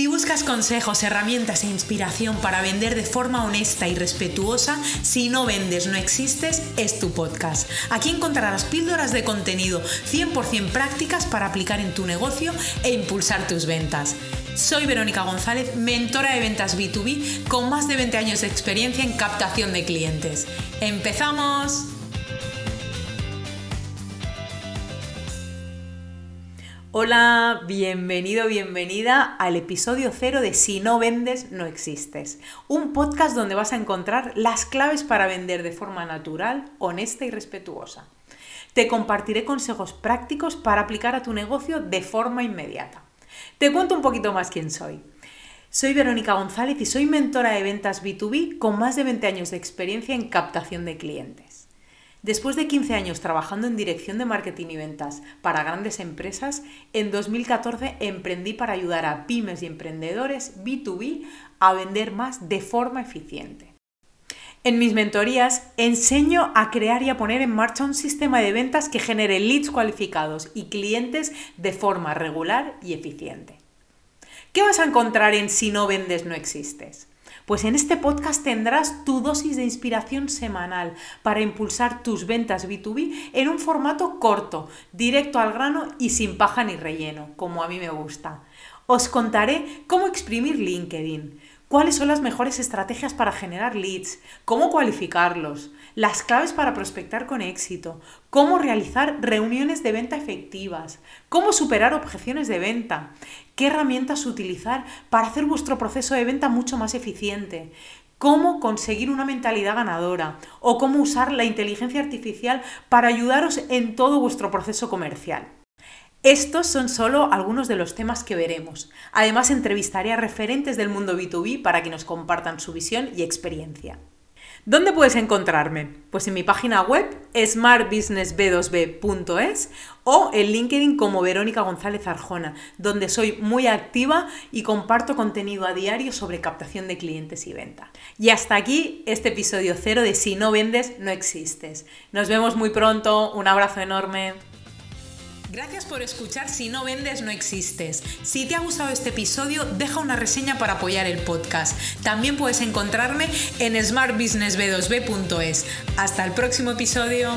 Si buscas consejos, herramientas e inspiración para vender de forma honesta y respetuosa, si no vendes, no existes, es tu podcast. Aquí encontrarás píldoras de contenido 100% prácticas para aplicar en tu negocio e impulsar tus ventas. Soy Verónica González, mentora de ventas B2B con más de 20 años de experiencia en captación de clientes. ¡Empezamos! Hola, bienvenido, bienvenida al episodio cero de Si no vendes, no existes. Un podcast donde vas a encontrar las claves para vender de forma natural, honesta y respetuosa. Te compartiré consejos prácticos para aplicar a tu negocio de forma inmediata. Te cuento un poquito más quién soy. Soy Verónica González y soy mentora de ventas B2B con más de 20 años de experiencia en captación de clientes. Después de 15 años trabajando en dirección de marketing y ventas para grandes empresas, en 2014 emprendí para ayudar a pymes y emprendedores B2B a vender más de forma eficiente. En mis mentorías enseño a crear y a poner en marcha un sistema de ventas que genere leads cualificados y clientes de forma regular y eficiente. ¿Qué vas a encontrar en Si no vendes no existes? Pues en este podcast tendrás tu dosis de inspiración semanal para impulsar tus ventas B2B en un formato corto, directo al grano y sin paja ni relleno, como a mí me gusta. Os contaré cómo exprimir LinkedIn, cuáles son las mejores estrategias para generar leads, cómo cualificarlos, las claves para prospectar con éxito, cómo realizar reuniones de venta efectivas, cómo superar objeciones de venta, qué herramientas utilizar para hacer vuestro proceso de venta mucho más eficiente, cómo conseguir una mentalidad ganadora o cómo usar la inteligencia artificial para ayudaros en todo vuestro proceso comercial. Estos son solo algunos de los temas que veremos. Además, entrevistaré a referentes del mundo B2B para que nos compartan su visión y experiencia. ¿Dónde puedes encontrarme? Pues en mi página web smartbusinessb2b.es o en LinkedIn como Verónica González Arjona, donde soy muy activa y comparto contenido a diario sobre captación de clientes y venta. Y hasta aquí este episodio cero de Si no vendes, no existes. Nos vemos muy pronto, un abrazo enorme. Gracias por escuchar Si no vendes, no existes. Si te ha gustado este episodio, deja una reseña para apoyar el podcast. También puedes encontrarme en smartbusinessb2b.es. Hasta el próximo episodio.